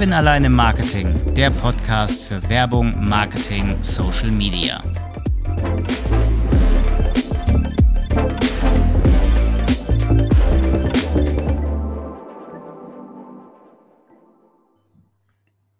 Kevin allein im Marketing, der Podcast für Werbung, Marketing, Social Media.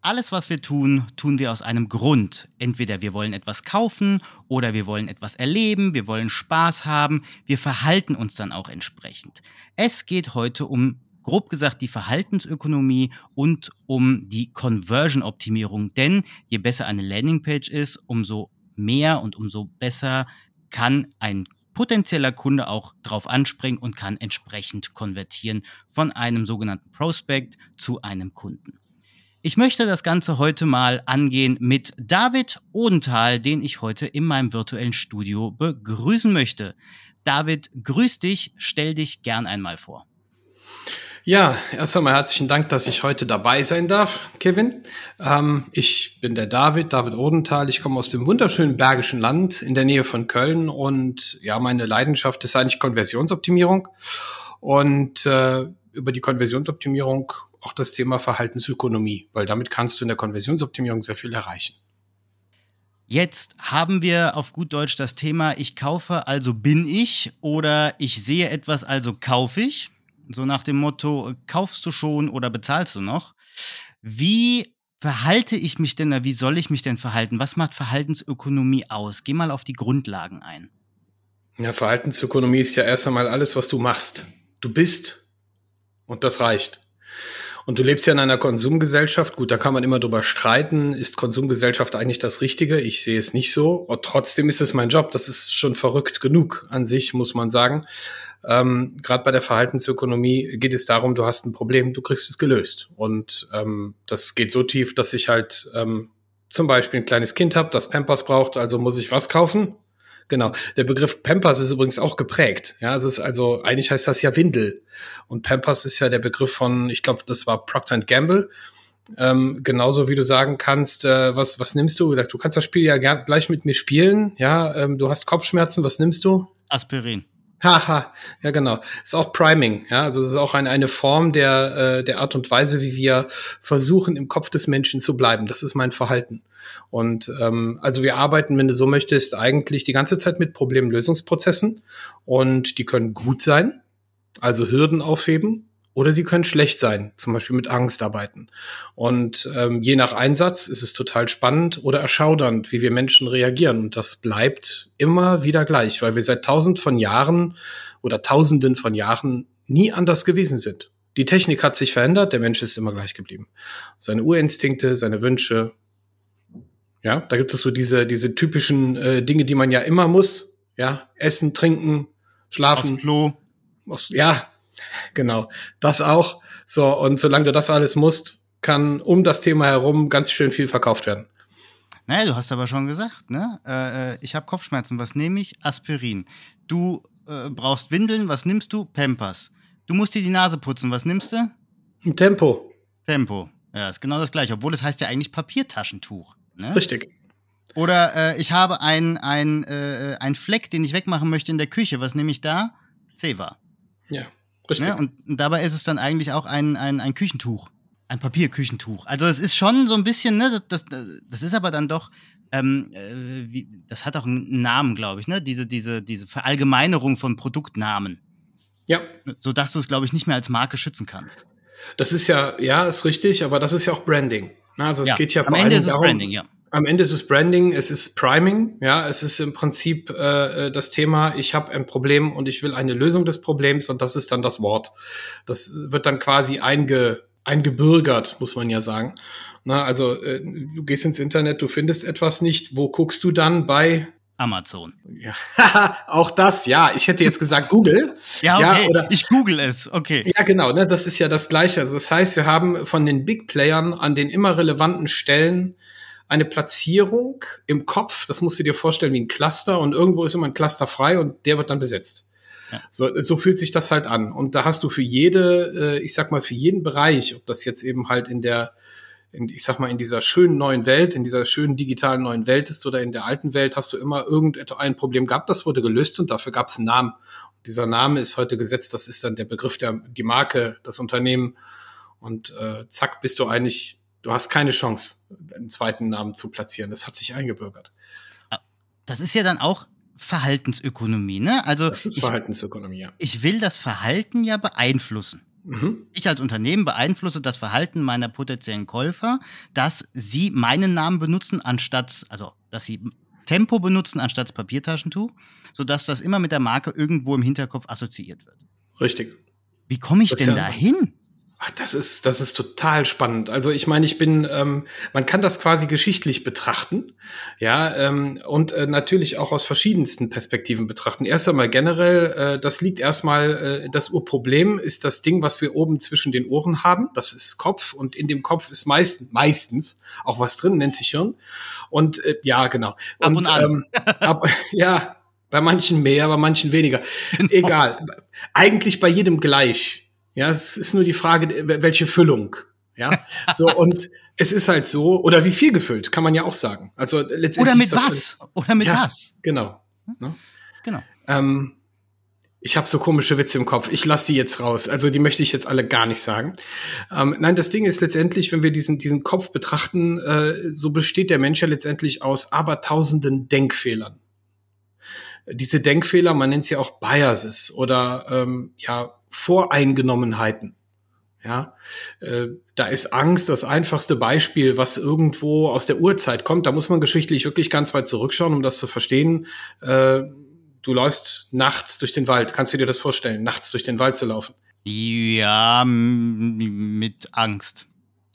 Alles, was wir tun, tun wir aus einem Grund. Entweder wir wollen etwas kaufen oder wir wollen etwas erleben, wir wollen Spaß haben, wir verhalten uns dann auch entsprechend. Es geht heute um grob gesagt die Verhaltensökonomie und um die Conversion-Optimierung. Denn je besser eine Landingpage ist, umso mehr und umso besser kann ein potenzieller Kunde auch drauf anspringen und kann entsprechend konvertieren von einem sogenannten Prospect zu einem Kunden. Ich möchte das Ganze heute mal angehen mit David Odenthal, den ich heute in meinem virtuellen Studio begrüßen möchte. David, grüß dich, stell dich gern einmal vor. Ja, erst einmal herzlichen Dank, dass ich heute dabei sein darf, Kevin. Ähm, ich bin der David, David Odenthal. Ich komme aus dem wunderschönen Bergischen Land in der Nähe von Köln und ja, meine Leidenschaft ist eigentlich Konversionsoptimierung und äh, über die Konversionsoptimierung auch das Thema Verhaltensökonomie, weil damit kannst du in der Konversionsoptimierung sehr viel erreichen. Jetzt haben wir auf gut Deutsch das Thema, ich kaufe, also bin ich oder ich sehe etwas, also kaufe ich. So nach dem Motto, kaufst du schon oder bezahlst du noch? Wie verhalte ich mich denn, wie soll ich mich denn verhalten? Was macht Verhaltensökonomie aus? Geh mal auf die Grundlagen ein. Ja, Verhaltensökonomie ist ja erst einmal alles, was du machst. Du bist und das reicht. Und du lebst ja in einer Konsumgesellschaft. Gut, da kann man immer drüber streiten. Ist Konsumgesellschaft eigentlich das Richtige? Ich sehe es nicht so. Und trotzdem ist es mein Job. Das ist schon verrückt genug an sich, muss man sagen. Ähm, Gerade bei der Verhaltensökonomie geht es darum, du hast ein Problem, du kriegst es gelöst. Und ähm, das geht so tief, dass ich halt ähm, zum Beispiel ein kleines Kind habe, das Pampers braucht, also muss ich was kaufen? Genau. Der Begriff Pampers ist übrigens auch geprägt. Ja, es ist also, eigentlich heißt das ja Windel. Und Pampers ist ja der Begriff von, ich glaube, das war Procter Gamble. Ähm, genauso wie du sagen kannst, äh, was, was nimmst du? Du kannst das Spiel ja gleich mit mir spielen. Ja, ähm, du hast Kopfschmerzen, was nimmst du? Aspirin. Haha, ja genau. Ist auch Priming, ja. Also es ist auch eine, eine Form der, äh, der Art und Weise, wie wir versuchen, im Kopf des Menschen zu bleiben. Das ist mein Verhalten. Und ähm, also wir arbeiten, wenn du so möchtest, eigentlich die ganze Zeit mit Problemlösungsprozessen und die können gut sein, also Hürden aufheben, oder sie können schlecht sein, zum Beispiel mit Angst arbeiten. Und ähm, je nach Einsatz ist es total spannend oder erschaudernd, wie wir Menschen reagieren. Und das bleibt immer wieder gleich, weil wir seit tausend von Jahren oder tausenden von Jahren nie anders gewesen sind. Die Technik hat sich verändert, der Mensch ist immer gleich geblieben. Seine Urinstinkte, seine Wünsche. Ja, da gibt es so diese, diese typischen äh, Dinge, die man ja immer muss. Ja, essen, trinken, schlafen. Aufs Klo. Ja, Genau, das auch. So, und solange du das alles musst, kann um das Thema herum ganz schön viel verkauft werden. Naja, du hast aber schon gesagt, ne? Äh, äh ich habe Kopfschmerzen, was nehme ich? Aspirin. Du äh, brauchst Windeln, was nimmst du? Pampers. Du musst dir die Nase putzen, was nimmst du? Ein Tempo. Tempo. Ja, ist genau das gleiche, obwohl es heißt ja eigentlich Papiertaschentuch. Ne? Richtig. Oder äh, ich habe einen ein, äh, ein Fleck, den ich wegmachen möchte in der Küche. Was nehme ich da? Zewa. Ja. Richtig. Ne? Und dabei ist es dann eigentlich auch ein, ein, ein Küchentuch. Ein Papierküchentuch. Also es ist schon so ein bisschen, ne, das, das, das ist aber dann doch, ähm, äh, wie, das hat auch einen Namen, glaube ich, ne? Diese, diese, diese Verallgemeinerung von Produktnamen. Ja. Sodass du es, glaube ich, nicht mehr als Marke schützen kannst. Das ist ja, ja, ist richtig, aber das ist ja auch Branding. Also es ja, geht ja vor allem darum, Branding, ja am Ende ist es Branding, es ist Priming, ja, es ist im Prinzip äh, äh das Thema, ich habe ein Problem und ich will eine Lösung des Problems und das ist dann das Wort. Das wird dann quasi einge, eingebürgert, muss man ja sagen. Na, also äh, du gehst ins Internet, du findest etwas nicht, wo guckst du dann bei Amazon. Ja, auch das, ja. Ich hätte jetzt gesagt Google. ja, okay. Ja, oder, ich google es, okay. Ja, genau, ne, das ist ja das Gleiche. Also das heißt, wir haben von den Big Playern an den immer relevanten Stellen eine Platzierung im Kopf, das musst du dir vorstellen wie ein Cluster und irgendwo ist immer ein Cluster frei und der wird dann besetzt. Ja. So, so fühlt sich das halt an. Und da hast du für jede, äh, ich sag mal, für jeden Bereich, ob das jetzt eben halt in der, in, ich sag mal, in dieser schönen neuen Welt, in dieser schönen digitalen neuen Welt ist oder in der alten Welt, hast du immer irgendein Problem gehabt, das wurde gelöst und dafür gab es einen Namen. dieser Name ist heute gesetzt, das ist dann der Begriff der, die Marke, das Unternehmen und äh, zack, bist du eigentlich Du hast keine Chance, einen zweiten Namen zu platzieren. Das hat sich eingebürgert. Das ist ja dann auch Verhaltensökonomie, ne? Also das ist Verhaltensökonomie, ja. Ich will das Verhalten ja beeinflussen. Mhm. Ich als Unternehmen beeinflusse das Verhalten meiner potenziellen Käufer, dass sie meinen Namen benutzen, anstatt, also dass sie Tempo benutzen anstatt Papiertaschentuch, sodass das immer mit der Marke irgendwo im Hinterkopf assoziiert wird. Richtig. Wie komme ich das denn ja, dahin? Ach, das ist, das ist total spannend. Also ich meine, ich bin, ähm, man kann das quasi geschichtlich betrachten, ja, ähm, und äh, natürlich auch aus verschiedensten Perspektiven betrachten. Erst einmal generell, äh, das liegt erstmal, äh, das Urproblem ist das Ding, was wir oben zwischen den Ohren haben. Das ist Kopf und in dem Kopf ist meistens, meistens auch was drin, nennt sich Hirn. Und äh, ja, genau. Ab und, und. Ähm, ab, ja, bei manchen mehr, bei manchen weniger. Genau. Egal. Eigentlich bei jedem gleich. Ja, es ist nur die Frage, welche Füllung. Ja, so und es ist halt so, oder wie viel gefüllt, kann man ja auch sagen. Also letztendlich. Oder mit was? Oder mit ja, was? Genau. Ne? Genau. Ähm, ich habe so komische Witze im Kopf. Ich lasse die jetzt raus. Also die möchte ich jetzt alle gar nicht sagen. Ähm, nein, das Ding ist letztendlich, wenn wir diesen, diesen Kopf betrachten, äh, so besteht der Mensch ja letztendlich aus abertausenden Denkfehlern. Diese Denkfehler, man nennt sie auch Biases oder ähm, ja Voreingenommenheiten. Ja, äh, da ist Angst das einfachste Beispiel, was irgendwo aus der Urzeit kommt. Da muss man geschichtlich wirklich ganz weit zurückschauen, um das zu verstehen. Äh, du läufst nachts durch den Wald. Kannst du dir das vorstellen, nachts durch den Wald zu laufen? Ja, mit Angst.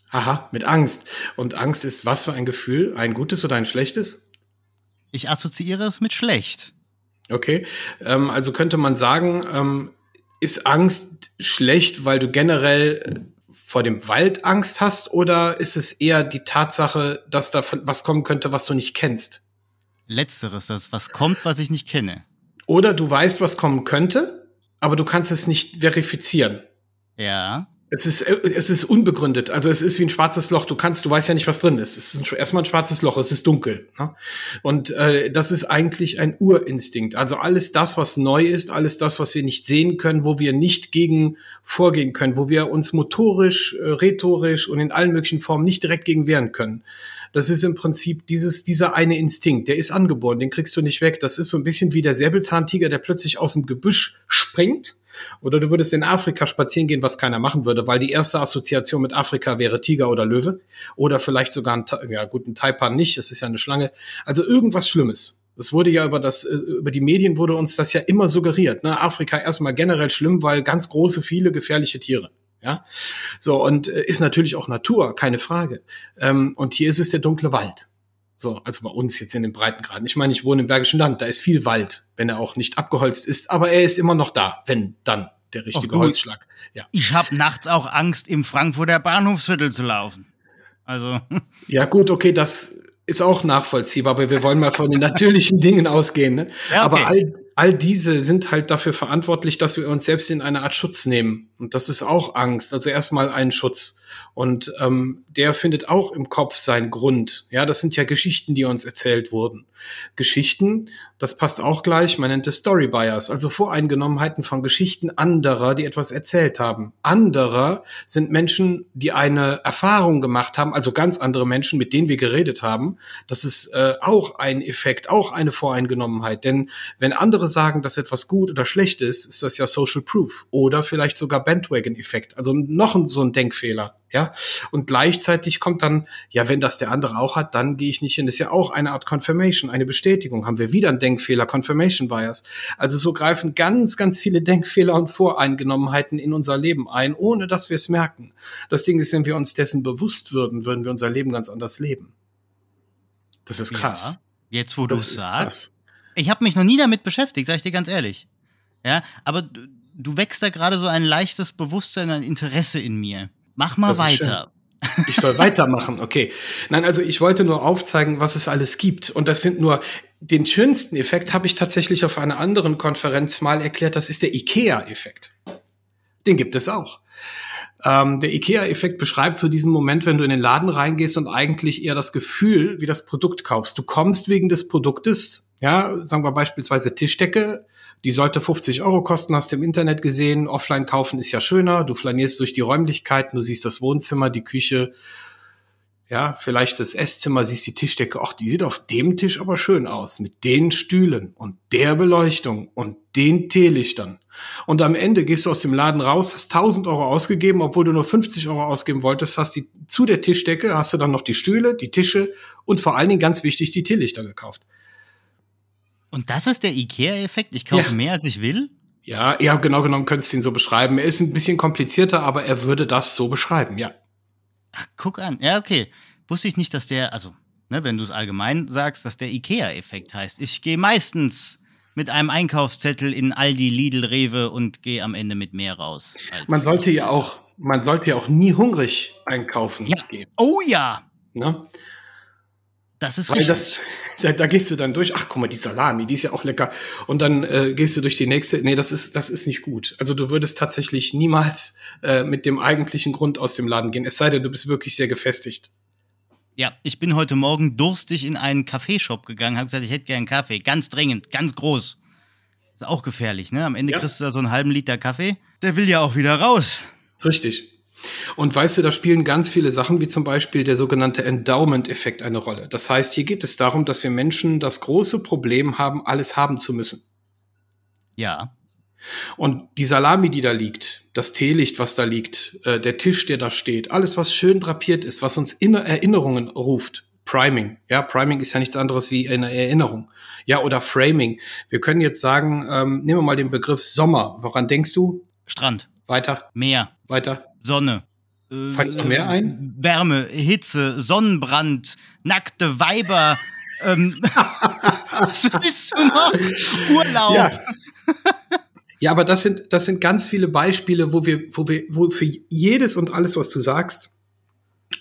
Aha, mit Angst. Und Angst ist was für ein Gefühl? Ein gutes oder ein schlechtes? Ich assoziiere es mit schlecht. Okay, ähm, also könnte man sagen, ähm, ist Angst schlecht, weil du generell äh, vor dem Wald Angst hast oder ist es eher die Tatsache, dass da was kommen könnte, was du nicht kennst? Letzteres, das was kommt, was ich nicht kenne. Oder du weißt, was kommen könnte, aber du kannst es nicht verifizieren. Ja. Es ist, äh, es ist unbegründet. Also es ist wie ein schwarzes Loch. Du kannst, du weißt ja nicht, was drin ist. Es ist erstmal ein schwarzes Loch. Es ist dunkel. Ne? Und äh, das ist eigentlich ein Urinstinkt. Also alles das, was neu ist, alles das, was wir nicht sehen können, wo wir nicht gegen vorgehen können, wo wir uns motorisch, äh, rhetorisch und in allen möglichen Formen nicht direkt gegen wehren können. Das ist im Prinzip dieses, dieser eine Instinkt, der ist angeboren, den kriegst du nicht weg. Das ist so ein bisschen wie der Säbelzahntiger, der plötzlich aus dem Gebüsch springt oder du würdest in Afrika spazieren gehen, was keiner machen würde, weil die erste Assoziation mit Afrika wäre Tiger oder Löwe. Oder vielleicht sogar ein, ja gut, ein Taipan nicht, es ist ja eine Schlange. Also irgendwas Schlimmes. Das wurde ja über das, äh, über die Medien wurde uns das ja immer suggeriert. Ne? Afrika erstmal generell schlimm, weil ganz große, viele gefährliche Tiere. Ja, so und äh, ist natürlich auch Natur, keine Frage. Ähm, und hier ist es der dunkle Wald. So, also bei uns jetzt in den Breitengraden. Ich meine, ich wohne im Bergischen Land, da ist viel Wald, wenn er auch nicht abgeholzt ist, aber er ist immer noch da, wenn dann der richtige Holzschlag. Ja. Ich habe nachts auch Angst, im Frankfurter Bahnhofsviertel zu laufen. Also. Ja, gut, okay, das ist auch nachvollziehbar, aber wir wollen mal von den natürlichen Dingen ausgehen. Ne? Ja, okay. Aber all, all diese sind halt dafür verantwortlich, dass wir uns selbst in eine Art Schutz nehmen. Und das ist auch Angst. Also erstmal ein Schutz. Und ähm, der findet auch im Kopf seinen Grund. Ja, das sind ja Geschichten, die uns erzählt wurden. Geschichten, das passt auch gleich, man nennt es Story Bias, also Voreingenommenheiten von Geschichten anderer, die etwas erzählt haben. Anderer sind Menschen, die eine Erfahrung gemacht haben, also ganz andere Menschen, mit denen wir geredet haben. Das ist äh, auch ein Effekt, auch eine Voreingenommenheit. Denn wenn andere sagen, dass etwas gut oder schlecht ist, ist das ja Social Proof oder vielleicht sogar Bandwagon-Effekt, also noch so ein Denkfehler. Ja, und gleichzeitig kommt dann, ja, wenn das der andere auch hat, dann gehe ich nicht hin. Das ist ja auch eine Art Confirmation, eine Bestätigung. Haben wir wieder einen Denkfehler, Confirmation Bias. Also so greifen ganz, ganz viele Denkfehler und Voreingenommenheiten in unser Leben ein, ohne dass wir es merken. Das Ding ist, wenn wir uns dessen bewusst würden, würden wir unser Leben ganz anders leben. Das ist krass. Ja, jetzt, wo du es sagst. Ich habe mich noch nie damit beschäftigt, sag ich dir ganz ehrlich. Ja, aber du, du wächst da gerade so ein leichtes Bewusstsein, ein Interesse in mir. Mach mal weiter. Ich soll weitermachen, okay. Nein, also ich wollte nur aufzeigen, was es alles gibt. Und das sind nur, den schönsten Effekt habe ich tatsächlich auf einer anderen Konferenz mal erklärt, das ist der IKEA-Effekt. Den gibt es auch. Ähm, der IKEA-Effekt beschreibt so diesen Moment, wenn du in den Laden reingehst und eigentlich eher das Gefühl wie das Produkt kaufst. Du kommst wegen des Produktes, ja, sagen wir beispielsweise Tischdecke, die sollte 50 Euro kosten, hast du im Internet gesehen. Offline kaufen ist ja schöner. Du flanierst durch die Räumlichkeiten, du siehst das Wohnzimmer, die Küche. Ja, vielleicht das Esszimmer, siehst die Tischdecke, ach, die sieht auf dem Tisch aber schön aus, mit den Stühlen und der Beleuchtung und den Teelichtern. Und am Ende gehst du aus dem Laden raus, hast 1000 Euro ausgegeben, obwohl du nur 50 Euro ausgeben wolltest, hast die, zu der Tischdecke hast du dann noch die Stühle, die Tische und vor allen Dingen ganz wichtig, die Teelichter gekauft. Und das ist der IKEA-Effekt? Ich kaufe ja. mehr, als ich will? Ja, ja, genau genommen könntest du ihn so beschreiben. Er ist ein bisschen komplizierter, aber er würde das so beschreiben, ja. Ach, guck an. Ja, okay. Wusste ich nicht, dass der, also, ne, wenn du es allgemein sagst, dass der IKEA-Effekt heißt. Ich gehe meistens mit einem Einkaufszettel in Aldi, Lidl, Rewe und gehe am Ende mit mehr raus. Man sollte ja auch, man sollte ja auch nie hungrig einkaufen ja. gehen. Oh ja. Ne? Das ist richtig. Das, da, da, gehst du dann durch, ach guck mal, die Salami, die ist ja auch lecker. Und dann äh, gehst du durch die nächste. Nee, das ist, das ist nicht gut. Also du würdest tatsächlich niemals äh, mit dem eigentlichen Grund aus dem Laden gehen, es sei denn, du bist wirklich sehr gefestigt. Ja, ich bin heute Morgen durstig in einen Kaffeeshop gegangen, habe gesagt, ich hätte gern Kaffee. Ganz dringend, ganz groß. Ist auch gefährlich, ne? Am Ende ja. kriegst du da so einen halben Liter Kaffee. Der will ja auch wieder raus. Richtig. Und weißt du, da spielen ganz viele Sachen, wie zum Beispiel der sogenannte Endowment-Effekt eine Rolle. Das heißt, hier geht es darum, dass wir Menschen das große Problem haben, alles haben zu müssen. Ja. Und die Salami, die da liegt, das Teelicht, was da liegt, äh, der Tisch, der da steht, alles, was schön drapiert ist, was uns in Erinnerungen ruft. Priming. Ja, Priming ist ja nichts anderes wie eine Erinnerung. Ja, oder Framing. Wir können jetzt sagen, ähm, nehmen wir mal den Begriff Sommer. Woran denkst du? Strand. Weiter. Meer. Weiter. Sonne. Fällt noch mehr ein? Wärme, Hitze, Sonnenbrand, nackte Weiber. ähm, was willst du noch? Urlaub. Ja. Ja, aber das sind, das sind ganz viele Beispiele, wo wir, wo wir, wo für jedes und alles, was du sagst,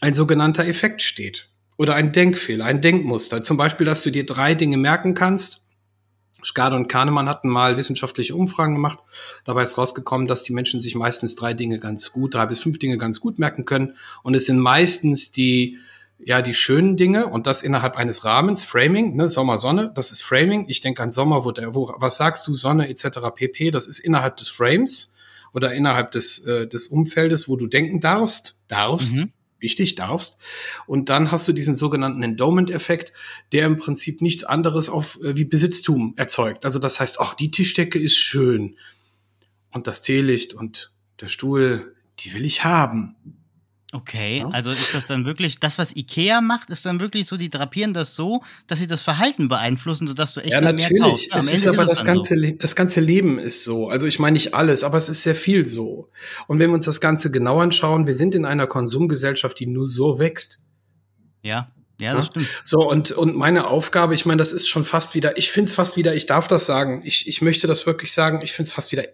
ein sogenannter Effekt steht. Oder ein Denkfehler, ein Denkmuster. Zum Beispiel, dass du dir drei Dinge merken kannst Skade und Kahnemann hatten mal wissenschaftliche Umfragen gemacht. Dabei ist rausgekommen, dass die Menschen sich meistens drei Dinge ganz gut, drei bis fünf Dinge ganz gut merken können. Und es sind meistens die, ja, die schönen Dinge und das innerhalb eines Rahmens, Framing, ne, Sommer, Sonne, das ist Framing. Ich denke an Sommer, wo der, wo, was sagst du, Sonne etc. pp, das ist innerhalb des Frames oder innerhalb des, äh, des Umfeldes, wo du denken darfst, darfst. Mhm wichtig, darfst. Und dann hast du diesen sogenannten Endowment-Effekt, der im Prinzip nichts anderes auf äh, wie Besitztum erzeugt. Also das heißt, ach, die Tischdecke ist schön und das Teelicht und der Stuhl, die will ich haben. Okay, ja. also ist das dann wirklich, das, was Ikea macht, ist dann wirklich so, die drapieren das so, dass sie das Verhalten beeinflussen, sodass du echt ja, natürlich. mehr kaufst. Ja, es ist aber ist das, ganze, so. das ganze Leben ist so. Also ich meine nicht alles, aber es ist sehr viel so. Und wenn wir uns das Ganze genau anschauen, wir sind in einer Konsumgesellschaft, die nur so wächst. Ja. Ja, das stimmt. So, und, und meine Aufgabe, ich meine, das ist schon fast wieder, ich finde es fast wieder, ich darf das sagen, ich, ich möchte das wirklich sagen, ich finde es fast wieder,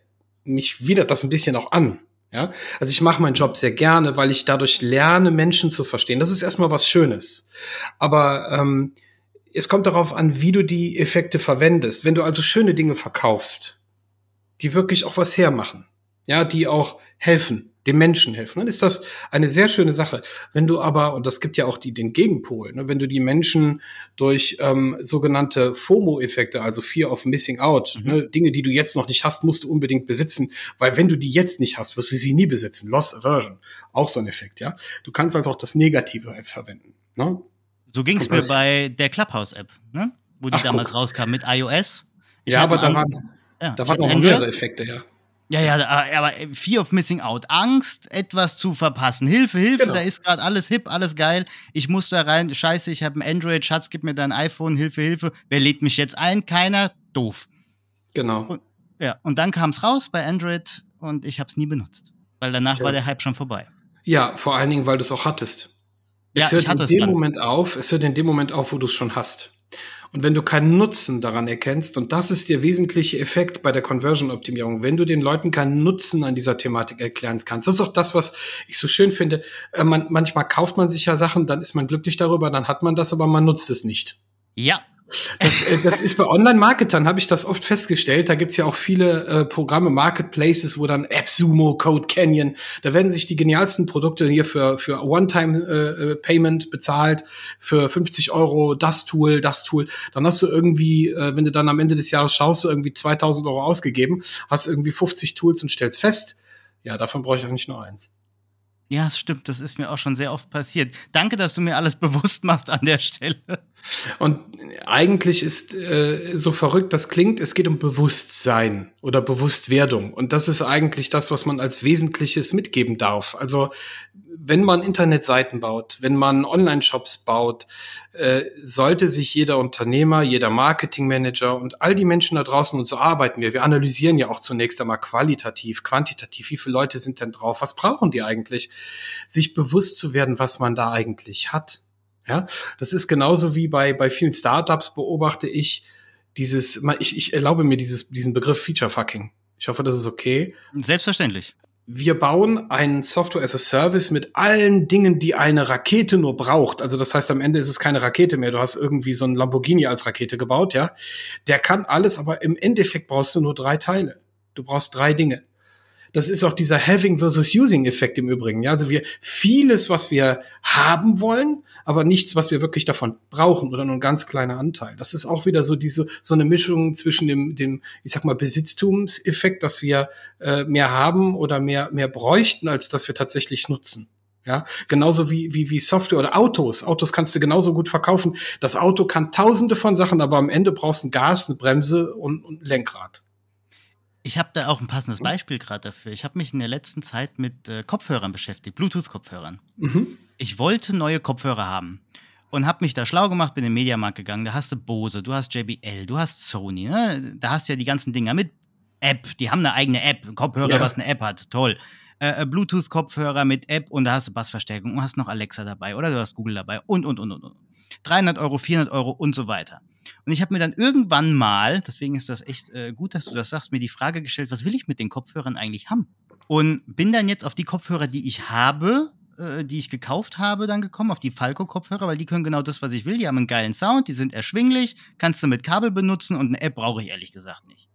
mich widert das ein bisschen auch an. Ja, also ich mache meinen Job sehr gerne, weil ich dadurch lerne, Menschen zu verstehen. Das ist erstmal was Schönes. Aber ähm, es kommt darauf an, wie du die Effekte verwendest. Wenn du also schöne Dinge verkaufst, die wirklich auch was hermachen, ja, die auch helfen, dem Menschen helfen, dann ist das eine sehr schöne Sache. Wenn du aber, und das gibt ja auch die, den Gegenpol, ne, wenn du die Menschen durch ähm, sogenannte FOMO-Effekte, also Fear of Missing Out, mhm. ne, Dinge, die du jetzt noch nicht hast, musst du unbedingt besitzen, weil wenn du die jetzt nicht hast, wirst du sie nie besitzen. Loss Aversion, auch so ein Effekt, ja. Du kannst also auch das Negative verwenden. Ne? So ging es mir bei der Clubhouse-App, ne? wo die Ach, damals guck. rauskam mit iOS. Ich ja, aber da waren, ja, da waren noch mehrere Effekte, ja. Ja, ja, aber Fear of Missing Out, Angst, etwas zu verpassen. Hilfe, Hilfe, genau. da ist gerade alles hip, alles geil. Ich muss da rein. Scheiße, ich habe ein Android, Schatz, gib mir dein iPhone, Hilfe, Hilfe. Wer lädt mich jetzt ein? Keiner. Doof. Genau. Und, ja, und dann kam es raus bei Android und ich habe es nie benutzt, weil danach Tja. war der Hype schon vorbei. Ja, vor allen Dingen, weil du es auch hattest. Es ja, hört in dem dann. Moment auf, es hört in dem Moment auf, wo du es schon hast. Und wenn du keinen Nutzen daran erkennst, und das ist der wesentliche Effekt bei der Conversion-Optimierung, wenn du den Leuten keinen Nutzen an dieser Thematik erklären kannst, das ist auch das, was ich so schön finde. Äh, man, manchmal kauft man sich ja Sachen, dann ist man glücklich darüber, dann hat man das, aber man nutzt es nicht. Ja, das, äh, das ist bei Online-Marketern, habe ich das oft festgestellt. Da gibt's ja auch viele äh, Programme, Marketplaces, wo dann AppSumo, Code Canyon, da werden sich die genialsten Produkte hier für, für One-Time-Payment äh, bezahlt, für 50 Euro das Tool, das Tool. Dann hast du irgendwie, äh, wenn du dann am Ende des Jahres schaust, irgendwie 2000 Euro ausgegeben, hast irgendwie 50 Tools und stellst fest, ja, davon brauche ich eigentlich nur eins. Ja, es stimmt, das ist mir auch schon sehr oft passiert. Danke, dass du mir alles bewusst machst an der Stelle. Und eigentlich ist äh, so verrückt das klingt, es geht um Bewusstsein oder Bewusstwerdung. Und das ist eigentlich das, was man als Wesentliches mitgeben darf. Also wenn man Internetseiten baut, wenn man Online-Shops baut, äh, sollte sich jeder Unternehmer, jeder Marketingmanager und all die Menschen da draußen, und so arbeiten wir, wir analysieren ja auch zunächst einmal qualitativ, quantitativ, wie viele Leute sind denn drauf, was brauchen die eigentlich, sich bewusst zu werden, was man da eigentlich hat. Ja, das ist genauso wie bei, bei vielen Startups beobachte ich dieses, ich, ich erlaube mir dieses, diesen Begriff Feature Fucking. Ich hoffe, das ist okay. Selbstverständlich wir bauen ein Software as a Service mit allen Dingen, die eine Rakete nur braucht. Also das heißt, am Ende ist es keine Rakete mehr. Du hast irgendwie so ein Lamborghini als Rakete gebaut, ja. Der kann alles, aber im Endeffekt brauchst du nur drei Teile. Du brauchst drei Dinge. Das ist auch dieser Having versus Using Effekt im Übrigen. Ja, also wir vieles, was wir haben wollen, aber nichts, was wir wirklich davon brauchen oder nur ein ganz kleiner Anteil. Das ist auch wieder so diese so eine Mischung zwischen dem dem ich sag mal Besitztumseffekt, dass wir äh, mehr haben oder mehr mehr bräuchten, als dass wir tatsächlich nutzen. Ja, genauso wie, wie, wie Software oder Autos. Autos kannst du genauso gut verkaufen. Das Auto kann tausende von Sachen, aber am Ende brauchst du ein Gas, eine Bremse und, und ein Lenkrad. Ich habe da auch ein passendes Beispiel gerade dafür. Ich habe mich in der letzten Zeit mit äh, Kopfhörern beschäftigt, Bluetooth-Kopfhörern. Mhm. Ich wollte neue Kopfhörer haben und habe mich da schlau gemacht, bin in den Mediamarkt gegangen. Da hast du Bose, du hast JBL, du hast Sony. Ne? Da hast du ja die ganzen Dinger mit App. Die haben eine eigene App. Kopfhörer, ja. was eine App hat. Toll. Äh, äh, Bluetooth-Kopfhörer mit App und da hast du Bassverstärkung und hast noch Alexa dabei oder du hast Google dabei und, und, und, und. und. 300 Euro, 400 Euro und so weiter. Und ich habe mir dann irgendwann mal, deswegen ist das echt äh, gut, dass du das sagst, mir die Frage gestellt, was will ich mit den Kopfhörern eigentlich haben? Und bin dann jetzt auf die Kopfhörer, die ich habe, äh, die ich gekauft habe, dann gekommen, auf die Falco-Kopfhörer, weil die können genau das, was ich will. Die haben einen geilen Sound, die sind erschwinglich, kannst du mit Kabel benutzen und eine App brauche ich ehrlich gesagt nicht.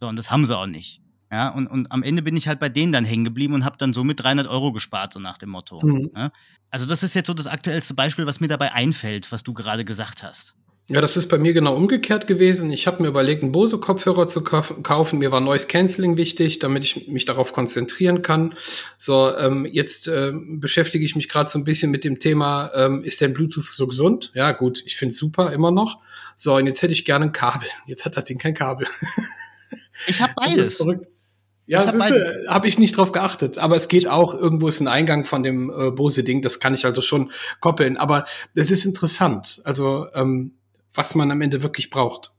So, und das haben sie auch nicht. Ja, und, und am Ende bin ich halt bei denen dann hängen geblieben und habe dann somit 300 Euro gespart, so nach dem Motto. Mhm. Ja? Also das ist jetzt so das aktuellste Beispiel, was mir dabei einfällt, was du gerade gesagt hast. Ja, das ist bei mir genau umgekehrt gewesen. Ich habe mir überlegt, einen Bose-Kopfhörer zu kaufen. Mir war Noise Cancelling wichtig, damit ich mich darauf konzentrieren kann. So, ähm, jetzt äh, beschäftige ich mich gerade so ein bisschen mit dem Thema, ähm, ist denn Bluetooth so gesund? Ja, gut, ich finde super, immer noch. So, und jetzt hätte ich gerne ein Kabel. Jetzt hat das Ding kein Kabel. Ich habe beides. Das ist verrückt. Ja, das habe hab ich nicht drauf geachtet. Aber es geht auch, irgendwo ist ein Eingang von dem äh, Bose-Ding, das kann ich also schon koppeln. Aber es ist interessant. Also, ähm, was man am Ende wirklich braucht.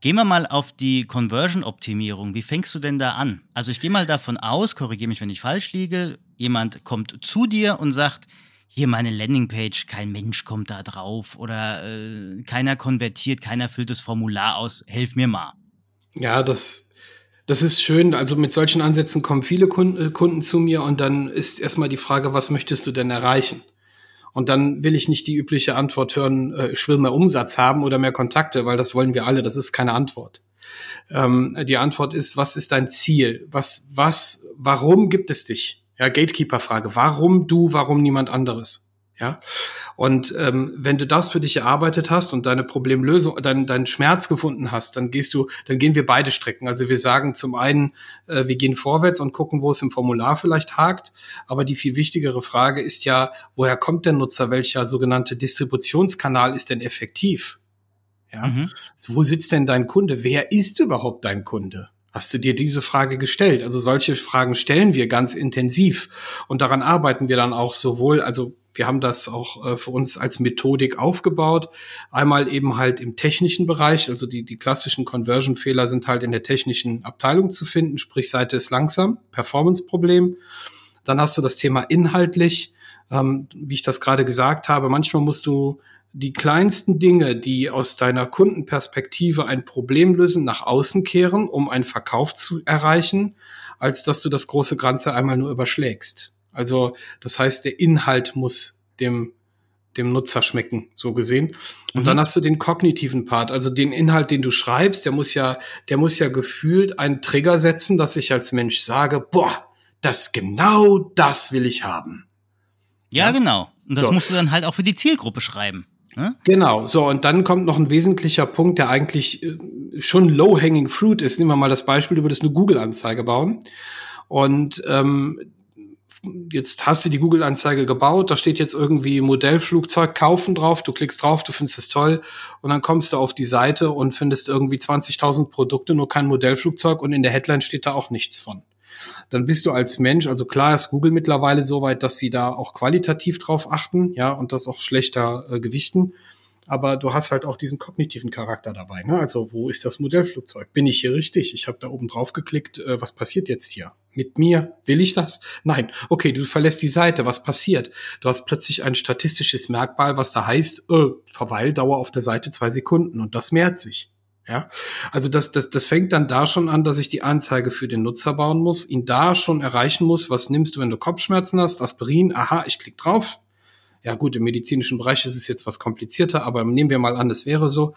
Gehen wir mal auf die Conversion-Optimierung. Wie fängst du denn da an? Also ich gehe mal davon aus, korrigiere mich, wenn ich falsch liege, jemand kommt zu dir und sagt, hier meine Landingpage, kein Mensch kommt da drauf oder äh, keiner konvertiert, keiner füllt das Formular aus, helf mir mal. Ja, das, das ist schön. Also mit solchen Ansätzen kommen viele Kunden, äh, Kunden zu mir und dann ist erstmal die Frage, was möchtest du denn erreichen? Und dann will ich nicht die übliche Antwort hören, äh, ich will mehr Umsatz haben oder mehr Kontakte, weil das wollen wir alle. Das ist keine Antwort. Ähm, die Antwort ist, was ist dein Ziel? Was, was, warum gibt es dich? Ja, Gatekeeper-Frage. Warum du, warum niemand anderes? Ja. Und ähm, wenn du das für dich erarbeitet hast und deine Problemlösung, deinen deinen Schmerz gefunden hast, dann gehst du, dann gehen wir beide Strecken. Also wir sagen zum einen, äh, wir gehen vorwärts und gucken, wo es im Formular vielleicht hakt. Aber die viel wichtigere Frage ist ja, woher kommt der Nutzer? Welcher sogenannte Distributionskanal ist denn effektiv? Ja. Mhm. Wo sitzt denn dein Kunde? Wer ist überhaupt dein Kunde? Hast du dir diese Frage gestellt? Also solche Fragen stellen wir ganz intensiv und daran arbeiten wir dann auch sowohl, also wir haben das auch äh, für uns als Methodik aufgebaut. Einmal eben halt im technischen Bereich, also die, die klassischen Conversion-Fehler sind halt in der technischen Abteilung zu finden, sprich Seite ist langsam, Performance-Problem. Dann hast du das Thema inhaltlich, ähm, wie ich das gerade gesagt habe. Manchmal musst du die kleinsten Dinge, die aus deiner Kundenperspektive ein Problem lösen, nach außen kehren, um einen Verkauf zu erreichen, als dass du das große Ganze einmal nur überschlägst. Also das heißt, der Inhalt muss dem dem Nutzer schmecken, so gesehen. Und mhm. dann hast du den kognitiven Part, also den Inhalt, den du schreibst, der muss ja, der muss ja gefühlt einen Trigger setzen, dass ich als Mensch sage, boah, das genau das will ich haben. Ja, ja? genau. Und das so. musst du dann halt auch für die Zielgruppe schreiben. Ne? Genau, so und dann kommt noch ein wesentlicher Punkt, der eigentlich äh, schon low-hanging fruit ist. Nehmen wir mal das Beispiel, du würdest eine Google-Anzeige bauen und ähm, jetzt hast du die Google-Anzeige gebaut, da steht jetzt irgendwie Modellflugzeug kaufen drauf, du klickst drauf, du findest es toll und dann kommst du auf die Seite und findest irgendwie 20.000 Produkte, nur kein Modellflugzeug und in der Headline steht da auch nichts von. Dann bist du als Mensch, also klar ist Google mittlerweile so weit, dass sie da auch qualitativ drauf achten, ja, und das auch schlechter äh, gewichten aber du hast halt auch diesen kognitiven Charakter dabei. Ne? Also wo ist das Modellflugzeug? Bin ich hier richtig? Ich habe da oben drauf geklickt, äh, was passiert jetzt hier? Mit mir? Will ich das? Nein. Okay, du verlässt die Seite, was passiert? Du hast plötzlich ein statistisches Merkmal, was da heißt, äh, Verweildauer auf der Seite zwei Sekunden und das mehrt sich. Ja, also das, das, das fängt dann da schon an, dass ich die Anzeige für den Nutzer bauen muss, ihn da schon erreichen muss. Was nimmst du, wenn du Kopfschmerzen hast? Aspirin, aha, ich klick drauf, ja gut, im medizinischen Bereich ist es jetzt was komplizierter, aber nehmen wir mal an, es wäre so,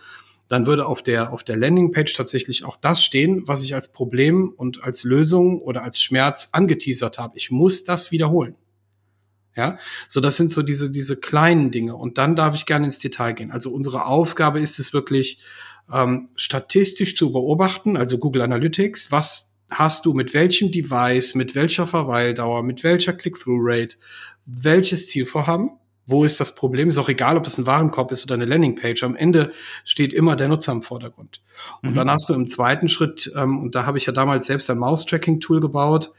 dann würde auf der, auf der Landingpage tatsächlich auch das stehen, was ich als Problem und als Lösung oder als Schmerz angeteasert habe. Ich muss das wiederholen. Ja, so das sind so diese, diese kleinen Dinge. Und dann darf ich gerne ins Detail gehen. Also unsere Aufgabe ist es wirklich, ähm, statistisch zu beobachten, also Google Analytics, was hast du mit welchem Device, mit welcher Verweildauer, mit welcher Click-Through-Rate, welches Zielvorhaben wo ist das Problem? Ist auch egal, ob es ein Warenkorb ist oder eine Landingpage. Am Ende steht immer der Nutzer im Vordergrund. Und mhm. dann hast du im zweiten Schritt, ähm, und da habe ich ja damals selbst ein Mouse-Tracking-Tool gebaut,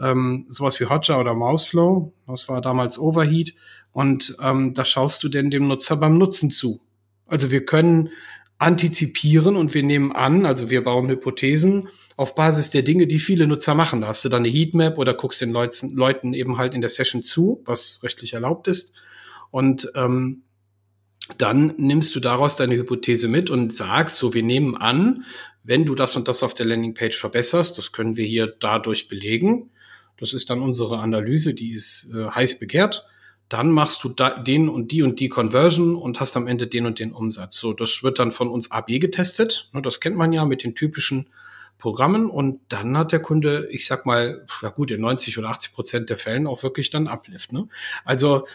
ähm, sowas wie Hotjar oder Mouseflow. Das war damals Overheat. Und ähm, da schaust du denn dem Nutzer beim Nutzen zu. Also wir können antizipieren und wir nehmen an, also wir bauen Hypothesen auf Basis der Dinge, die viele Nutzer machen. Da hast du dann eine Heatmap oder guckst den Leuten, Leuten eben halt in der Session zu, was rechtlich erlaubt ist. Und ähm, dann nimmst du daraus deine Hypothese mit und sagst, so, wir nehmen an, wenn du das und das auf der Landingpage verbesserst, das können wir hier dadurch belegen. Das ist dann unsere Analyse, die ist äh, heiß begehrt. Dann machst du da, den und die und die Conversion und hast am Ende den und den Umsatz. So, das wird dann von uns AB getestet. Ne, das kennt man ja mit den typischen Programmen und dann hat der Kunde, ich sag mal, ja gut, in 90 oder 80 Prozent der Fällen auch wirklich dann Uplift. Ne? Also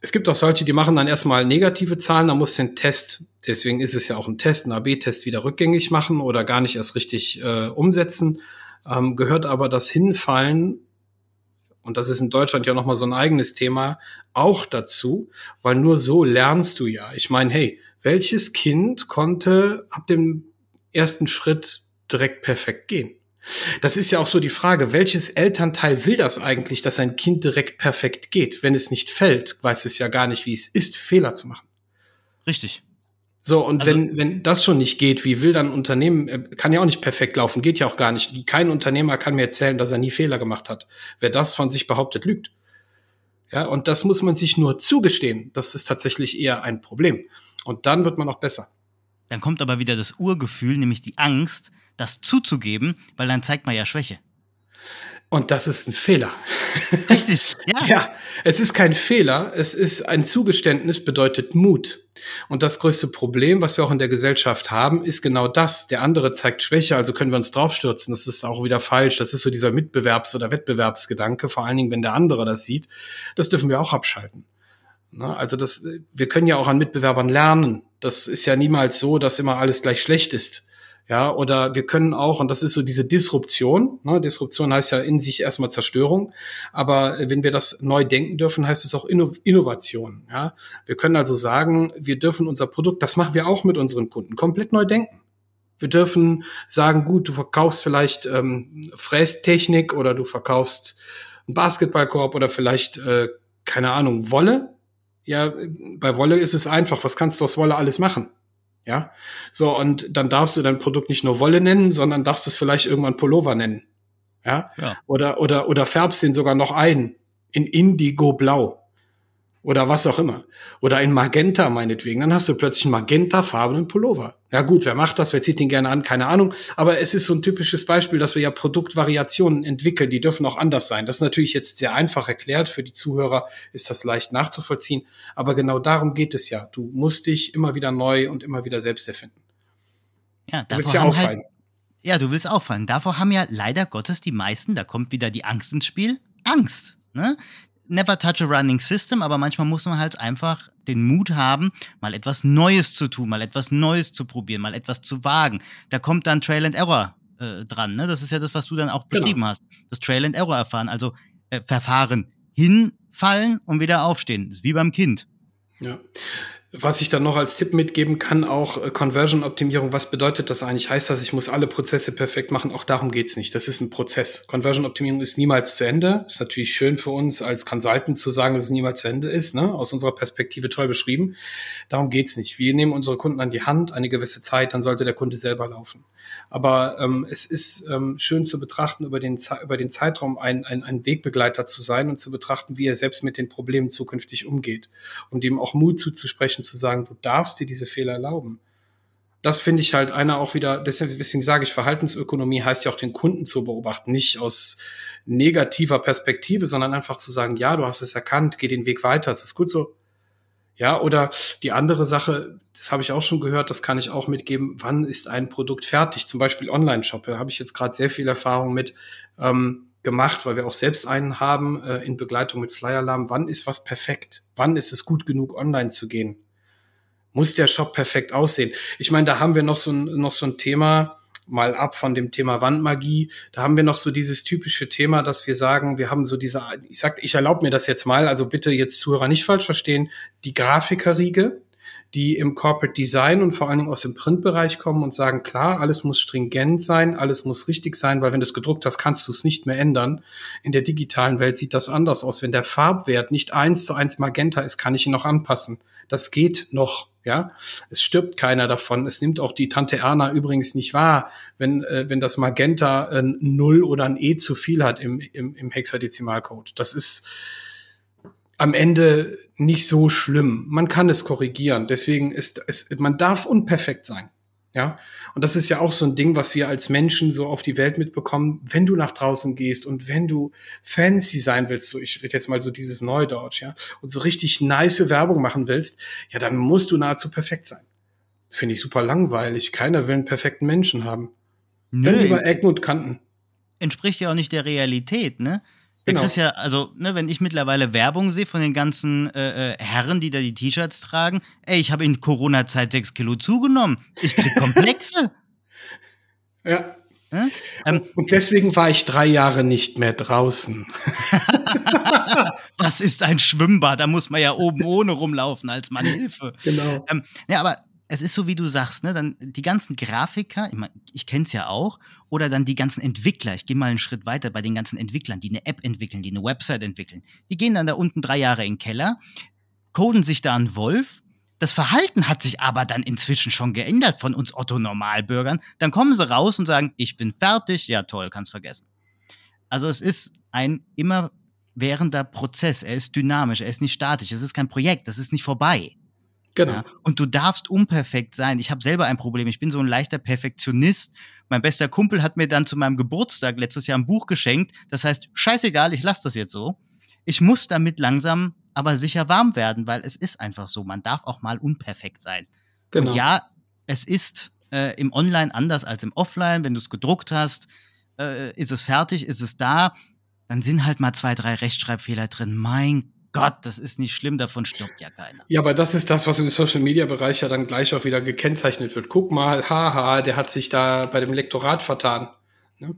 es gibt auch solche, die machen dann erstmal negative Zahlen, da muss den Test, deswegen ist es ja auch ein Test, ein AB-Test wieder rückgängig machen oder gar nicht erst richtig äh, umsetzen. Ähm, gehört aber das Hinfallen, und das ist in Deutschland ja nochmal so ein eigenes Thema, auch dazu, weil nur so lernst du ja. Ich meine, hey, welches Kind konnte ab dem ersten Schritt direkt perfekt gehen? Das ist ja auch so die Frage, welches Elternteil will das eigentlich, dass ein Kind direkt perfekt geht? Wenn es nicht fällt, weiß es ja gar nicht, wie es ist, Fehler zu machen. Richtig. So, und also, wenn, wenn das schon nicht geht, wie will dann ein Unternehmen, äh, kann ja auch nicht perfekt laufen, geht ja auch gar nicht. Kein Unternehmer kann mir erzählen, dass er nie Fehler gemacht hat. Wer das von sich behauptet, lügt. Ja, und das muss man sich nur zugestehen. Das ist tatsächlich eher ein Problem. Und dann wird man auch besser. Dann kommt aber wieder das Urgefühl, nämlich die Angst, das zuzugeben, weil dann zeigt man ja Schwäche. Und das ist ein Fehler. Richtig, ja. ja, es ist kein Fehler, es ist ein Zugeständnis, bedeutet Mut. Und das größte Problem, was wir auch in der Gesellschaft haben, ist genau das. Der andere zeigt Schwäche, also können wir uns draufstürzen. Das ist auch wieder falsch. Das ist so dieser Mitbewerbs- oder Wettbewerbsgedanke, vor allen Dingen, wenn der andere das sieht. Das dürfen wir auch abschalten. Also das, wir können ja auch an Mitbewerbern lernen. Das ist ja niemals so, dass immer alles gleich schlecht ist. Ja, oder wir können auch, und das ist so diese Disruption, ne, Disruption heißt ja in sich erstmal Zerstörung, aber wenn wir das neu denken dürfen, heißt es auch Inno Innovation. Ja, wir können also sagen, wir dürfen unser Produkt, das machen wir auch mit unseren Kunden, komplett neu denken. Wir dürfen sagen, gut, du verkaufst vielleicht ähm, Frästechnik oder du verkaufst einen Basketballkorb oder vielleicht, äh, keine Ahnung, Wolle. Ja, bei Wolle ist es einfach. Was kannst du aus Wolle alles machen? Ja, so und dann darfst du dein Produkt nicht nur Wolle nennen, sondern darfst es vielleicht irgendwann Pullover nennen. Ja, ja. oder oder oder färbst den sogar noch ein in Indigo Blau oder was auch immer. Oder in Magenta meinetwegen. Dann hast du plötzlich einen magentafarbenen Pullover. Ja gut, wer macht das? Wer zieht den gerne an? Keine Ahnung. Aber es ist so ein typisches Beispiel, dass wir ja Produktvariationen entwickeln. Die dürfen auch anders sein. Das ist natürlich jetzt sehr einfach erklärt. Für die Zuhörer ist das leicht nachzuvollziehen. Aber genau darum geht es ja. Du musst dich immer wieder neu und immer wieder selbst erfinden. Ja, du willst ja auffallen. Halt, ja, du willst auffallen. Davor haben ja leider Gottes die meisten, da kommt wieder die Angst ins Spiel, Angst. Ne? Never touch a running system, aber manchmal muss man halt einfach den Mut haben, mal etwas Neues zu tun, mal etwas Neues zu probieren, mal etwas zu wagen. Da kommt dann Trail and Error äh, dran. Ne? Das ist ja das, was du dann auch genau. beschrieben genau. hast. Das Trail and Error erfahren, also äh, Verfahren. hinfallen und wieder aufstehen. Das ist wie beim Kind. Ja. Was ich dann noch als Tipp mitgeben kann, auch äh, Conversion-Optimierung. Was bedeutet das eigentlich? Heißt das, ich muss alle Prozesse perfekt machen? Auch darum geht's nicht. Das ist ein Prozess. Conversion-Optimierung ist niemals zu Ende. Ist natürlich schön für uns als Consultant zu sagen, dass es niemals zu Ende ist. Ne? Aus unserer Perspektive toll beschrieben. Darum geht's nicht. Wir nehmen unsere Kunden an die Hand eine gewisse Zeit, dann sollte der Kunde selber laufen. Aber ähm, es ist ähm, schön zu betrachten, über den, über den Zeitraum ein, ein, ein Wegbegleiter zu sein und zu betrachten, wie er selbst mit den Problemen zukünftig umgeht. Und ihm auch Mut zuzusprechen, zu sagen, du darfst dir diese Fehler erlauben. Das finde ich halt einer auch wieder, deswegen, sage ich, Verhaltensökonomie heißt ja auch den Kunden zu beobachten, nicht aus negativer Perspektive, sondern einfach zu sagen, ja, du hast es erkannt, geh den Weg weiter, es ist gut so, ja, oder die andere Sache, das habe ich auch schon gehört, das kann ich auch mitgeben, wann ist ein Produkt fertig? Zum Beispiel Online-Shop, da habe ich jetzt gerade sehr viel Erfahrung mit ähm, gemacht, weil wir auch selbst einen haben äh, in Begleitung mit Flyer-Alarm. Wann ist was perfekt? Wann ist es gut genug, online zu gehen? Muss der Shop perfekt aussehen? Ich meine, da haben wir noch so ein, noch so ein Thema, mal ab von dem Thema Wandmagie. Da haben wir noch so dieses typische Thema, dass wir sagen, wir haben so diese, ich sag, ich erlaube mir das jetzt mal, also bitte jetzt Zuhörer nicht falsch verstehen, die Grafikerriege, die im Corporate Design und vor allen Dingen aus dem Printbereich kommen und sagen, klar, alles muss stringent sein, alles muss richtig sein, weil wenn du es gedruckt hast, kannst du es nicht mehr ändern. In der digitalen Welt sieht das anders aus. Wenn der Farbwert nicht eins zu eins Magenta ist, kann ich ihn noch anpassen. Das geht noch. Ja, es stirbt keiner davon. Es nimmt auch die Tante Erna übrigens nicht wahr, wenn, äh, wenn das Magenta ein Null oder ein E zu viel hat im, im, im Hexadezimalcode. Das ist am Ende nicht so schlimm. Man kann es korrigieren. Deswegen ist es, man darf unperfekt sein. Ja, und das ist ja auch so ein Ding, was wir als Menschen so auf die Welt mitbekommen, wenn du nach draußen gehst und wenn du fancy sein willst, so ich rede jetzt mal so dieses Neudeutsch, ja, und so richtig nice Werbung machen willst, ja, dann musst du nahezu perfekt sein. Finde ich super langweilig. Keiner will einen perfekten Menschen haben. Nö, dann lieber Ecken und Kanten. Entspricht ja auch nicht der Realität, ne? Der genau. ja, also, ne, wenn ich mittlerweile Werbung sehe von den ganzen äh, äh, Herren, die da die T-Shirts tragen, ey, ich habe in Corona-Zeit sechs Kilo zugenommen. Ich krieg Komplexe. ja. ja? Ähm, und deswegen war ich drei Jahre nicht mehr draußen. Was ist ein Schwimmbad? Da muss man ja oben ohne rumlaufen als Mann Hilfe. Genau. Ähm, ja, aber es ist so, wie du sagst, ne? Dann die ganzen Grafiker, ich, mein, ich kenne es ja auch, oder dann die ganzen Entwickler. Ich gehe mal einen Schritt weiter bei den ganzen Entwicklern, die eine App entwickeln, die eine Website entwickeln. Die gehen dann da unten drei Jahre in den Keller, coden sich da einen Wolf. Das Verhalten hat sich aber dann inzwischen schon geändert von uns Otto Normalbürgern. Dann kommen sie raus und sagen, ich bin fertig. Ja, toll, kannst vergessen. Also es ist ein immer währender Prozess. Er ist dynamisch, er ist nicht statisch. Es ist kein Projekt, das ist nicht vorbei. Genau. Ja, und du darfst unperfekt sein. Ich habe selber ein Problem. Ich bin so ein leichter Perfektionist. Mein bester Kumpel hat mir dann zu meinem Geburtstag letztes Jahr ein Buch geschenkt. Das heißt, scheißegal, ich lasse das jetzt so. Ich muss damit langsam aber sicher warm werden, weil es ist einfach so. Man darf auch mal unperfekt sein. Genau. Und ja, es ist äh, im Online anders als im Offline. Wenn du es gedruckt hast, äh, ist es fertig, ist es da. Dann sind halt mal zwei, drei Rechtschreibfehler drin. Mein Gott, das ist nicht schlimm, davon stirbt ja keiner. Ja, aber das ist das, was im Social Media Bereich ja dann gleich auch wieder gekennzeichnet wird. Guck mal, haha, der hat sich da bei dem Lektorat vertan. Ne?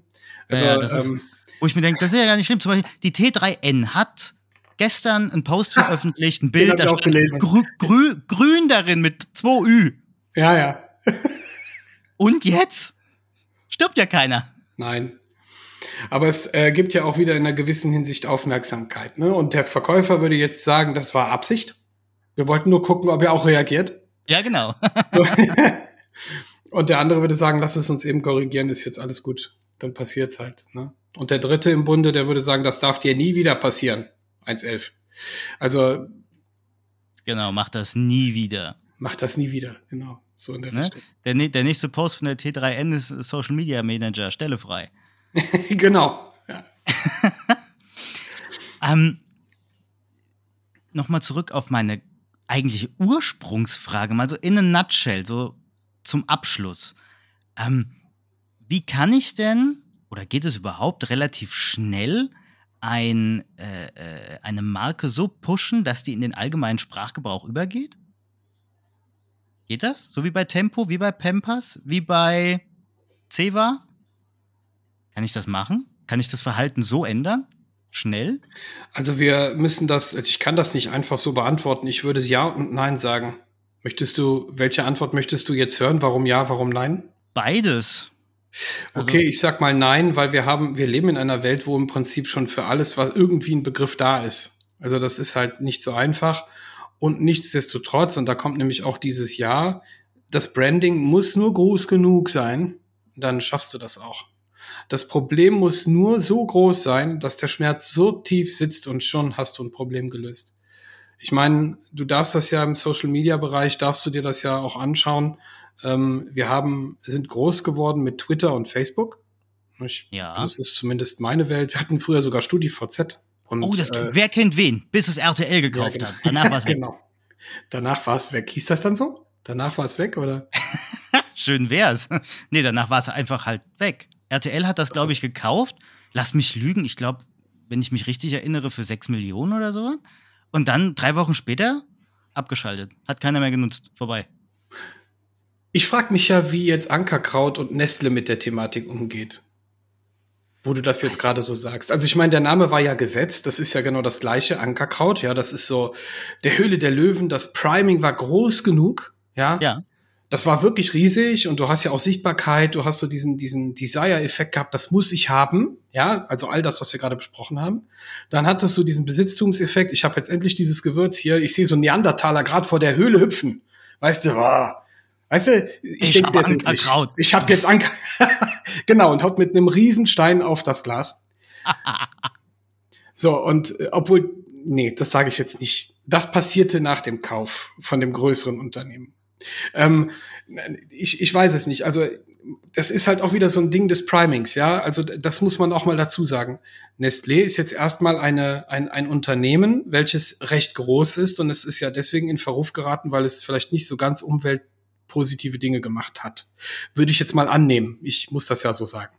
Also, ja, das ähm, ist, wo ich mir denke, das ist ja gar nicht schlimm. Zum Beispiel, die T3N hat gestern einen Post veröffentlicht, ein Bild, da steht grü grü grün darin mit 2 Ü. Ja, ja. Und jetzt? Stirbt ja keiner. Nein. Aber es äh, gibt ja auch wieder in einer gewissen Hinsicht Aufmerksamkeit. Ne? Und der Verkäufer würde jetzt sagen, das war Absicht. Wir wollten nur gucken, ob er auch reagiert. Ja, genau. so. Und der andere würde sagen, lass es uns eben korrigieren, ist jetzt alles gut. Dann passiert's halt. Ne? Und der dritte im Bunde, der würde sagen, das darf dir nie wieder passieren. 1.11. Also. Genau, mach das nie wieder. Mach das nie wieder, genau. So in der ne? Richtung. Der, der nächste Post von der T3N ist Social Media Manager, Stelle frei. genau. Ähm, Nochmal zurück auf meine eigentliche Ursprungsfrage, mal so in a nutshell, so zum Abschluss. Ähm, wie kann ich denn, oder geht es überhaupt relativ schnell, ein, äh, äh, eine Marke so pushen, dass die in den allgemeinen Sprachgebrauch übergeht? Geht das? So wie bei Tempo, wie bei Pampers, wie bei Ceva? Kann ich das machen? Kann ich das Verhalten so ändern? Schnell? Also wir müssen das, also ich kann das nicht einfach so beantworten. Ich würde Ja und Nein sagen. Möchtest du, welche Antwort möchtest du jetzt hören? Warum ja, warum nein? Beides. Also okay, ich sag mal nein, weil wir haben, wir leben in einer Welt, wo im Prinzip schon für alles, was irgendwie ein Begriff da ist. Also das ist halt nicht so einfach. Und nichtsdestotrotz, und da kommt nämlich auch dieses Jahr, das Branding muss nur groß genug sein, dann schaffst du das auch. Das Problem muss nur so groß sein, dass der Schmerz so tief sitzt und schon hast du ein Problem gelöst. Ich meine, du darfst das ja im Social Media Bereich, darfst du dir das ja auch anschauen. Ähm, wir haben, sind groß geworden mit Twitter und Facebook. Ich, ja. Das ist zumindest meine Welt. Wir hatten früher sogar StudiVZ. Und, oh, das, äh, wer kennt wen? Bis es RTL gekauft ja, genau. hat. Danach war es weg. genau. Danach war es weg. Hieß das dann so? Danach war es weg, oder? Schön wär's. nee, danach war es einfach halt weg. RTL hat das, glaube ich, gekauft. Lass mich lügen. Ich glaube, wenn ich mich richtig erinnere, für 6 Millionen oder so. Und dann drei Wochen später abgeschaltet. Hat keiner mehr genutzt. Vorbei. Ich frage mich ja, wie jetzt Ankerkraut und Nestle mit der Thematik umgeht. Wo du das jetzt gerade so sagst. Also ich meine, der Name war ja gesetzt, das ist ja genau das gleiche, Ankerkraut, ja, das ist so der Höhle der Löwen, das Priming war groß genug, ja. Ja. Das war wirklich riesig und du hast ja auch Sichtbarkeit, du hast so diesen, diesen Desire-Effekt gehabt, das muss ich haben, ja, also all das, was wir gerade besprochen haben. Dann hattest du diesen Besitztumseffekt, ich habe jetzt endlich dieses Gewürz hier, ich sehe so Neandertaler gerade vor der Höhle hüpfen. Weißt du, oh, Weißt du, ich, ich denke sehr wirklich. Ich habe jetzt Anker. genau, und haut mit einem Riesenstein auf das Glas. so, und äh, obwohl, nee, das sage ich jetzt nicht. Das passierte nach dem Kauf von dem größeren Unternehmen. Ähm, ich, ich weiß es nicht. Also, das ist halt auch wieder so ein Ding des Primings, ja. Also, das muss man auch mal dazu sagen. Nestlé ist jetzt erstmal eine, ein, ein Unternehmen, welches recht groß ist und es ist ja deswegen in Verruf geraten, weil es vielleicht nicht so ganz umwelt positive Dinge gemacht hat. Würde ich jetzt mal annehmen. Ich muss das ja so sagen.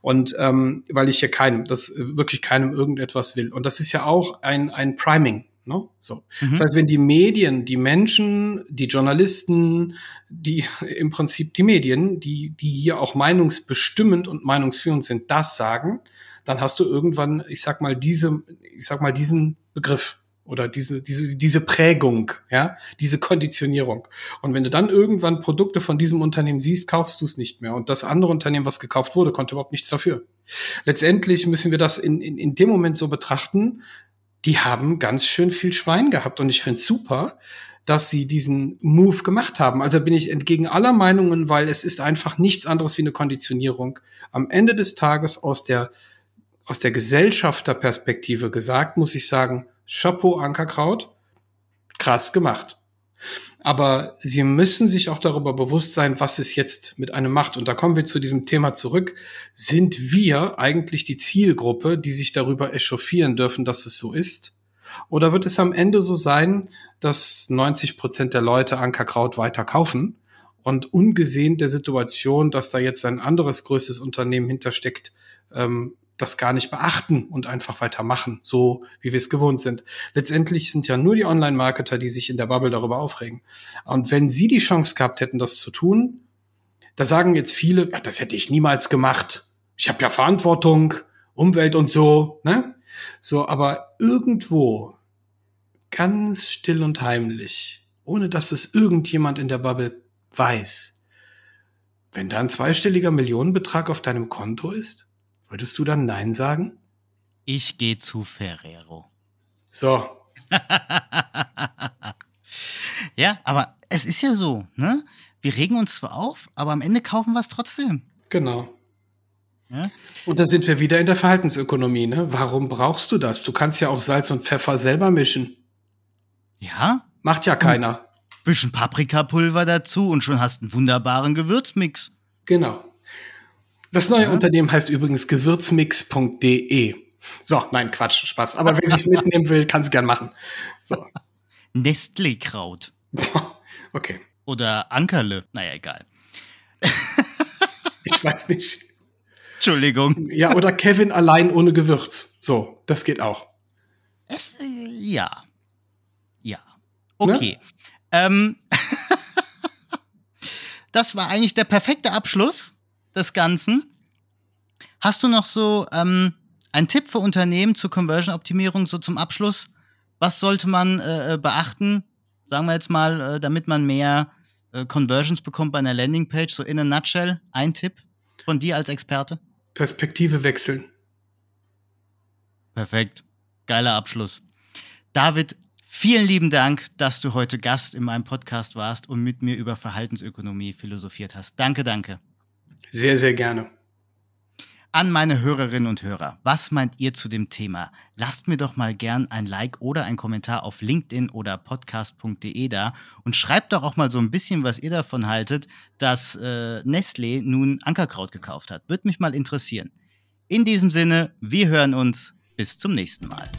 Und ähm, weil ich hier keinem, das wirklich keinem irgendetwas will. Und das ist ja auch ein, ein Priming. Ne? So. Mhm. Das heißt, wenn die Medien, die Menschen, die Journalisten, die im Prinzip die Medien, die, die hier auch meinungsbestimmend und meinungsführend sind, das sagen, dann hast du irgendwann, ich sag mal, diese, ich sag mal, diesen Begriff oder diese, diese, diese Prägung, ja, diese Konditionierung. Und wenn du dann irgendwann Produkte von diesem Unternehmen siehst, kaufst du es nicht mehr. Und das andere Unternehmen, was gekauft wurde, konnte überhaupt nichts dafür. Letztendlich müssen wir das in, in, in dem Moment so betrachten, die haben ganz schön viel Schwein gehabt. Und ich finde super, dass sie diesen Move gemacht haben. Also bin ich entgegen aller Meinungen, weil es ist einfach nichts anderes wie eine Konditionierung. Am Ende des Tages aus der, aus der Gesellschafterperspektive gesagt, muss ich sagen, Chapeau Ankerkraut, krass gemacht. Aber sie müssen sich auch darüber bewusst sein, was es jetzt mit einem macht. Und da kommen wir zu diesem Thema zurück. Sind wir eigentlich die Zielgruppe, die sich darüber echauffieren dürfen, dass es so ist? Oder wird es am Ende so sein, dass 90 Prozent der Leute Ankerkraut weiter kaufen und ungesehen der Situation, dass da jetzt ein anderes größtes Unternehmen hintersteckt, ähm, das gar nicht beachten und einfach weitermachen, so wie wir es gewohnt sind. Letztendlich sind ja nur die Online-Marketer, die sich in der Bubble darüber aufregen. Und wenn sie die Chance gehabt hätten, das zu tun, da sagen jetzt viele, ja, das hätte ich niemals gemacht. Ich habe ja Verantwortung, Umwelt und so, ne? So, aber irgendwo, ganz still und heimlich, ohne dass es irgendjemand in der Bubble weiß, wenn da ein zweistelliger Millionenbetrag auf deinem Konto ist, Würdest du dann Nein sagen? Ich gehe zu Ferrero. So. ja, aber es ist ja so, ne? Wir regen uns zwar auf, aber am Ende kaufen wir es trotzdem. Genau. Ja? Und da sind wir wieder in der Verhaltensökonomie, ne? Warum brauchst du das? Du kannst ja auch Salz und Pfeffer selber mischen. Ja? Macht ja keiner. Ein bisschen Paprikapulver dazu und schon hast einen wunderbaren Gewürzmix. Genau. Das neue ja. Unternehmen heißt übrigens gewürzmix.de. So, nein, Quatsch, Spaß. Aber wer sich mitnehmen will, kann es gern machen. So. Nestle-Kraut. okay. Oder Ankerle. Naja, egal. ich weiß nicht. Entschuldigung. Ja, oder Kevin allein ohne Gewürz. So, das geht auch. Es, äh, ja. Ja. Okay. Ne? Ähm, das war eigentlich der perfekte Abschluss des Ganzen. Hast du noch so ähm, Ein Tipp für Unternehmen zur Conversion-Optimierung so zum Abschluss. Was sollte man äh, äh, beachten, sagen wir jetzt mal, äh, damit man mehr äh, Conversions bekommt bei einer Landingpage, so in a nutshell? Ein Tipp von dir als Experte? Perspektive wechseln. Perfekt. Geiler Abschluss. David, vielen lieben Dank, dass du heute Gast in meinem Podcast warst und mit mir über Verhaltensökonomie philosophiert hast. Danke, danke. Sehr, sehr gerne. An meine Hörerinnen und Hörer, was meint ihr zu dem Thema? Lasst mir doch mal gern ein Like oder ein Kommentar auf LinkedIn oder podcast.de da und schreibt doch auch mal so ein bisschen, was ihr davon haltet, dass äh, Nestlé nun Ankerkraut gekauft hat. Würde mich mal interessieren. In diesem Sinne, wir hören uns. Bis zum nächsten Mal.